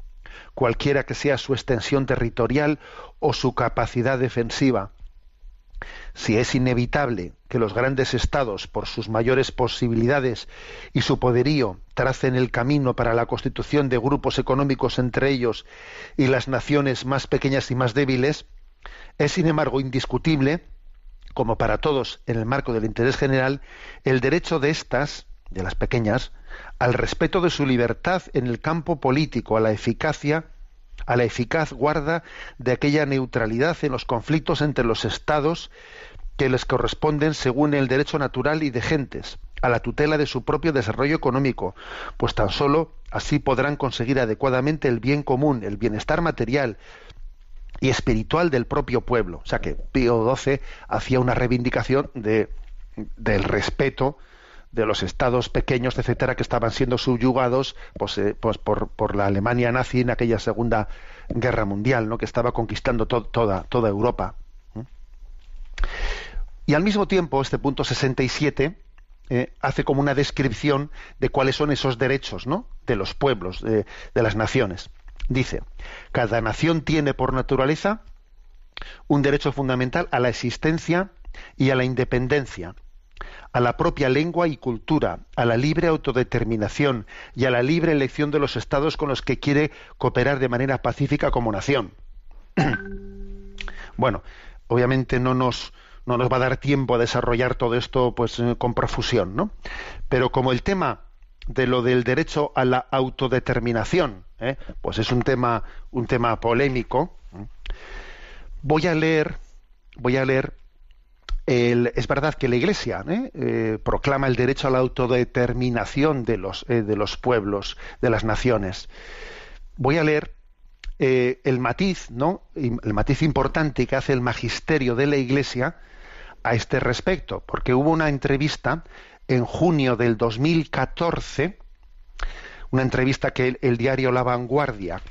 cualquiera que sea su extensión territorial o su capacidad defensiva. Si es inevitable que los grandes estados, por sus mayores posibilidades y su poderío, tracen el camino para la constitución de grupos económicos entre ellos y las naciones más pequeñas y más débiles, es sin embargo indiscutible como para todos en el marco del interés general, el derecho de estas, de las pequeñas, al respeto de su libertad en el campo político, a la eficacia, a la eficaz guarda de aquella neutralidad en los conflictos entre los estados que les corresponden según el derecho natural y de gentes, a la tutela de su propio desarrollo económico, pues tan solo así podrán conseguir adecuadamente el bien común, el bienestar material, y espiritual del propio pueblo. O sea que Pío XII hacía una reivindicación de, del respeto de los estados pequeños, etcétera, que estaban siendo subyugados pues, eh, pues por, por, la Alemania nazi en aquella Segunda Guerra Mundial, ¿no? que estaba conquistando toda, toda Europa. Y al mismo tiempo, este punto 67 eh, hace como una descripción de cuáles son esos derechos ¿no? de los pueblos, de las naciones. Dice, cada nación tiene por naturaleza un derecho fundamental a la existencia y a la independencia, a la propia lengua y cultura, a la libre autodeterminación y a la libre elección de los estados con los que quiere cooperar de manera pacífica como nación. bueno, obviamente no nos, no nos va a dar tiempo a desarrollar todo esto pues eh, con profusión, ¿no? Pero como el tema de lo del derecho a la autodeterminación, ¿eh? pues es un tema, un tema polémico. Voy a leer, voy a leer es verdad que la Iglesia ¿eh? Eh, proclama el derecho a la autodeterminación de los, de los pueblos, de las naciones. Voy a leer el matiz, ¿no? El matiz importante que hace el magisterio de la Iglesia a este respecto, porque hubo una entrevista en junio del 2014, una entrevista que el, diario La Vanguardia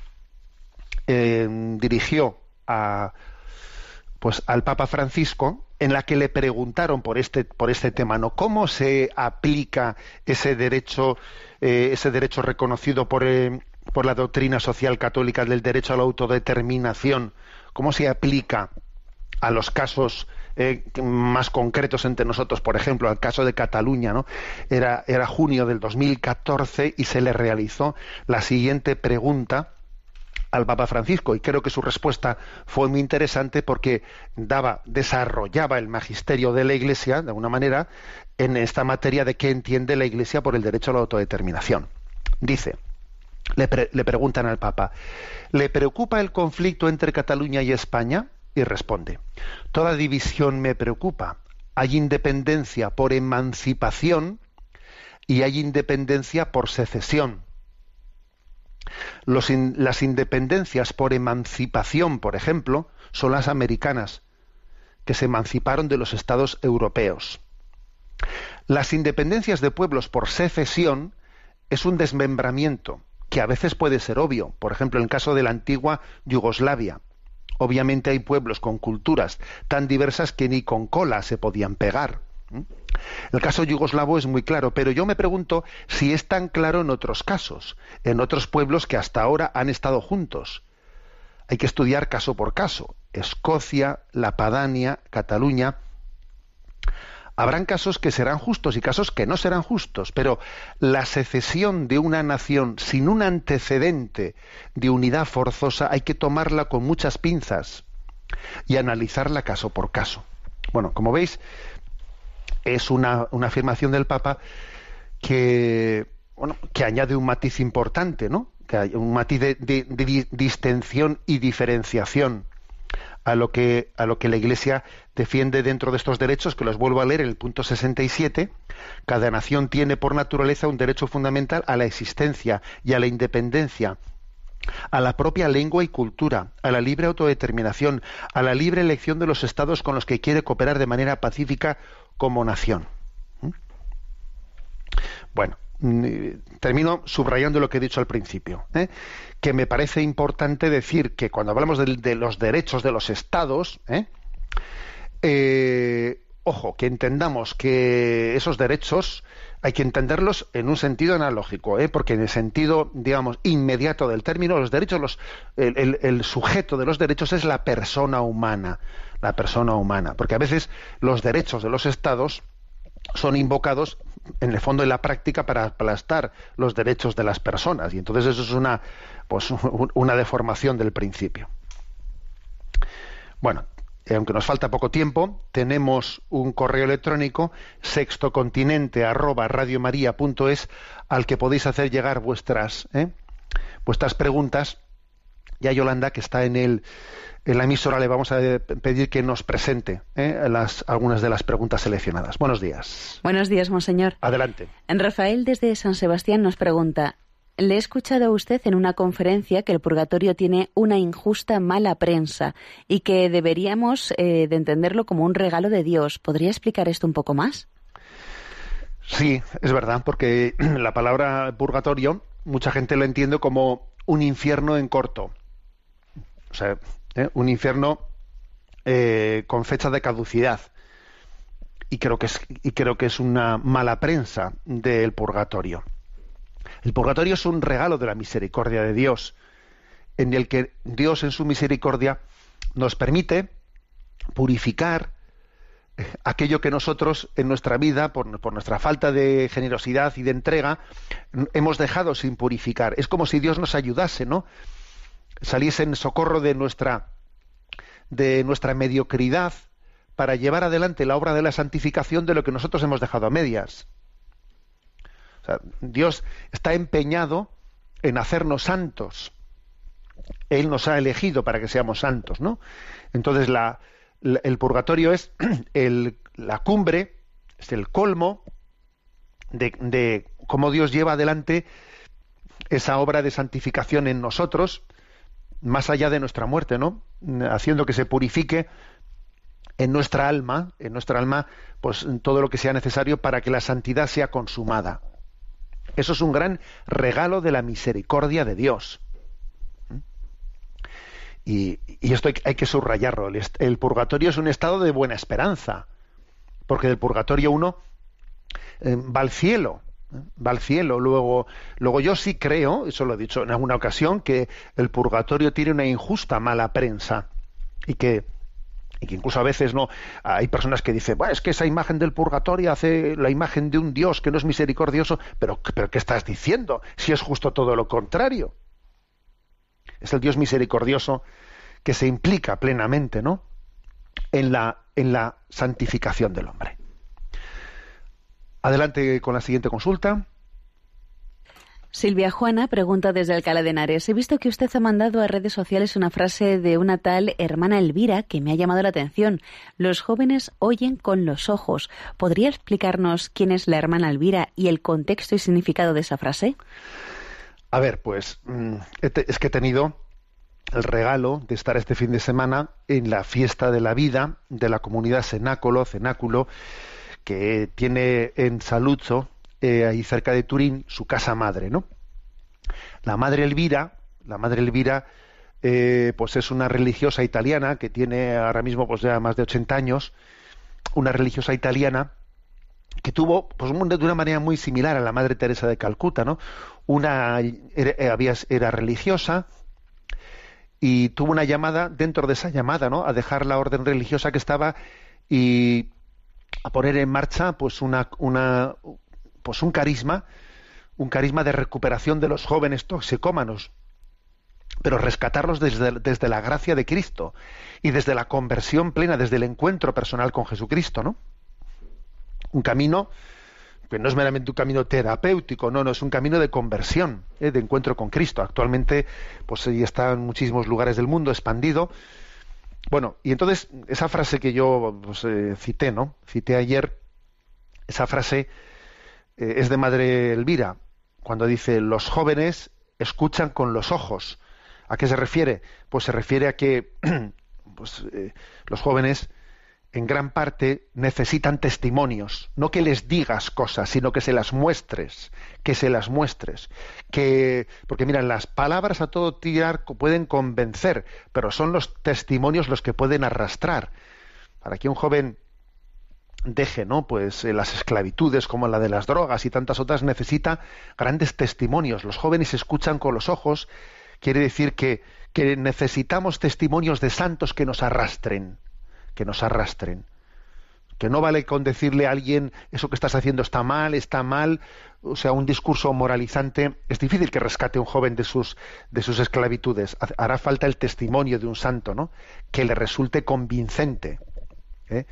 eh, dirigió a, pues, al Papa Francisco, en la que le preguntaron por este, por este tema, ¿no? ¿Cómo se aplica ese derecho, eh, ese derecho reconocido por, eh, por la doctrina social católica del derecho a la autodeterminación? ¿Cómo se aplica a los casos eh, más concretos entre nosotros, por ejemplo, el caso de Cataluña, ¿no? Era, era junio del 2014 y se le realizó la siguiente pregunta al Papa Francisco y creo que su respuesta fue muy interesante porque daba, desarrollaba el magisterio de la Iglesia de alguna manera en esta materia de qué entiende la Iglesia por el derecho a la autodeterminación. Dice, le, le preguntan al Papa, ¿le preocupa el conflicto entre Cataluña y España? Y responde, toda división me preocupa. Hay independencia por emancipación y hay independencia por secesión las independencias por emancipación, por ejemplo, son las americanas, que se emanciparon de los estados europeos. Las independencias de pueblos por secesión es un desmembramiento que a veces puede ser obvio, por ejemplo, en el caso de la antigua Yugoslavia. Obviamente hay pueblos con culturas tan diversas que ni con cola se podían pegar. El caso yugoslavo es muy claro, pero yo me pregunto si es tan claro en otros casos, en otros pueblos que hasta ahora han estado juntos. Hay que estudiar caso por caso. Escocia, la Padania, Cataluña. Habrán casos que serán justos y casos que no serán justos, pero la secesión de una nación sin un antecedente de unidad forzosa hay que tomarla con muchas pinzas y analizarla caso por caso. Bueno, como veis, es una, afirmación del Papa que, bueno, que añade un matiz importante, ¿no? Que hay un matiz de, distensión y diferenciación a lo que a lo que la Iglesia defiende dentro de estos derechos, que los vuelvo a leer en el punto 67, cada nación tiene por naturaleza un derecho fundamental a la existencia y a la independencia, a la propia lengua y cultura, a la libre autodeterminación, a la libre elección de los estados con los que quiere cooperar de manera pacífica como nación. ¿Mm? Bueno, termino subrayando lo que he dicho al principio, ¿eh? que me parece importante decir que cuando hablamos de, los derechos de los estados, ¿eh? Eh, ojo, que entendamos que esos derechos hay que entenderlos en un sentido analógico, porque en el sentido, digamos, inmediato del término, los derechos, los, el sujeto de los derechos es la persona humana la persona humana, porque a veces los derechos de los estados son invocados en el fondo en la práctica para aplastar los derechos de las personas y entonces eso es una pues una deformación del principio. Bueno, aunque nos falta poco tiempo, tenemos un correo electrónico sextocontinente arroba al que podéis hacer llegar vuestras ¿eh? vuestras preguntas. Ya Yolanda, que está en el en la emisora le vamos a pedir que nos presente ¿eh? las, algunas de las preguntas seleccionadas. Buenos días. Buenos días, monseñor. Adelante. Rafael desde San Sebastián nos pregunta, le he escuchado a usted en una conferencia que el purgatorio tiene una injusta mala prensa y que deberíamos eh, de entenderlo como un regalo de Dios. ¿Podría explicar esto un poco más? Sí, es verdad, porque la palabra purgatorio mucha gente lo entiende como un infierno en corto. O sea, ¿eh? un infierno eh, con fecha de caducidad. Y creo, que es, y creo que es una mala prensa del purgatorio. El purgatorio es un regalo de la misericordia de Dios, en el que Dios en su misericordia nos permite purificar eh, aquello que nosotros en nuestra vida, por, por, nuestra falta de generosidad y de entrega, hemos dejado sin purificar. Es como si Dios nos ayudase, ¿no? Saliese en socorro de nuestra, de nuestra mediocridad para llevar adelante la obra de la santificación de lo que nosotros hemos dejado a medias. Dios está empeñado en hacernos santos. Él nos ha elegido para que seamos santos, ¿no? Entonces la, el purgatorio es el, la cumbre, es el colmo de, de cómo Dios lleva adelante esa obra de santificación en nosotros más allá de nuestra muerte, ¿no? Haciendo que se purifique en nuestra alma, en nuestra alma, pues todo lo que sea necesario para que la santidad sea consumada. Eso es un gran regalo de la misericordia de Dios. Y, esto hay, que subrayarlo. El, purgatorio es un estado de buena esperanza, porque del purgatorio uno eh, va al cielo, va al cielo. Luego, luego yo sí creo, eso lo he dicho en alguna ocasión, que el purgatorio tiene una injusta mala prensa y que, y que incluso a veces no hay personas que dicen, bueno, es que esa imagen del purgatorio hace la imagen de un Dios que no es misericordioso, pero, pero ¿qué estás diciendo? Si es justo todo lo contrario. Es el Dios misericordioso que se implica plenamente, ¿no? En la, en la santificación del hombre. Adelante con la siguiente consulta. Silvia Juana pregunta desde Alcalá de Henares. He visto que usted ha mandado a redes sociales una frase de una tal hermana Elvira que me ha llamado la atención. Los jóvenes oyen con los ojos. ¿Podría explicarnos quién es la hermana Elvira y el contexto y significado de esa frase? A ver, pues mm, es que he tenido el regalo de estar este fin de semana en la fiesta de la vida de la comunidad Cenáculo, Cenáculo, que tiene en Saluzzo, eh, ahí cerca de Turín, su casa madre, ¿no? La madre Elvira, la madre Elvira, eh, pues es una religiosa italiana que tiene ahora mismo pues ya más de 80 años, una religiosa italiana que tuvo pues de una manera muy similar a la madre Teresa de Calcuta, ¿no? Una era, había, era religiosa y tuvo una llamada dentro de esa llamada, ¿no? A dejar la orden religiosa que estaba y a poner en marcha pues una, una pues un carisma, un carisma de recuperación de los jóvenes toxicómanos, pero rescatarlos desde, desde, la gracia de Cristo y desde la conversión plena, desde el encuentro personal con Jesucristo, ¿no? Un camino que no es meramente un camino terapéutico, no, no, es un camino de conversión, ¿eh? de encuentro con Cristo. Actualmente, pues está en muchísimos lugares del mundo expandido. Bueno, y entonces esa frase que yo pues, eh, cité, ¿no? Cité ayer, esa frase eh, es de Madre Elvira, cuando dice los jóvenes escuchan con los ojos. ¿A qué se refiere? Pues se refiere a que pues, eh, los jóvenes en gran parte necesitan testimonios, no que les digas cosas, sino que se las muestres, que se las muestres, que porque miran las palabras a todo tirar pueden convencer, pero son los testimonios los que pueden arrastrar. Para que un joven deje no pues eh, las esclavitudes como la de las drogas y tantas otras necesita grandes testimonios. Los jóvenes escuchan con los ojos quiere decir que, que necesitamos testimonios de santos que nos arrastren que nos arrastren que no vale con decirle a alguien eso que estás haciendo está mal está mal o sea un discurso moralizante es difícil que rescate a un joven de sus de sus esclavitudes hará falta el testimonio de un santo no que le resulte convincente ¿eh?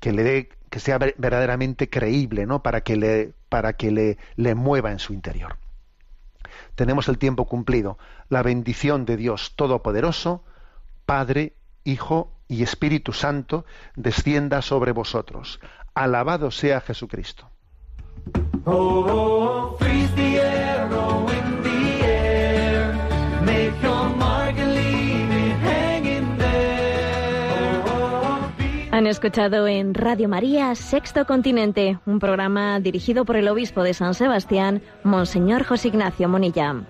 que le dé que sea verdaderamente creíble, ¿no? Para que le para que le, le mueva en su interior. Tenemos el tiempo cumplido. La bendición de Dios Todopoderoso, Padre, Hijo y Espíritu Santo, descienda sobre vosotros. Alabado sea Jesucristo. Oh. Oh, Han escuchado en Radio María Sexto Continente, un programa dirigido por el obispo de San Sebastián, Monseñor José Ignacio Monilla.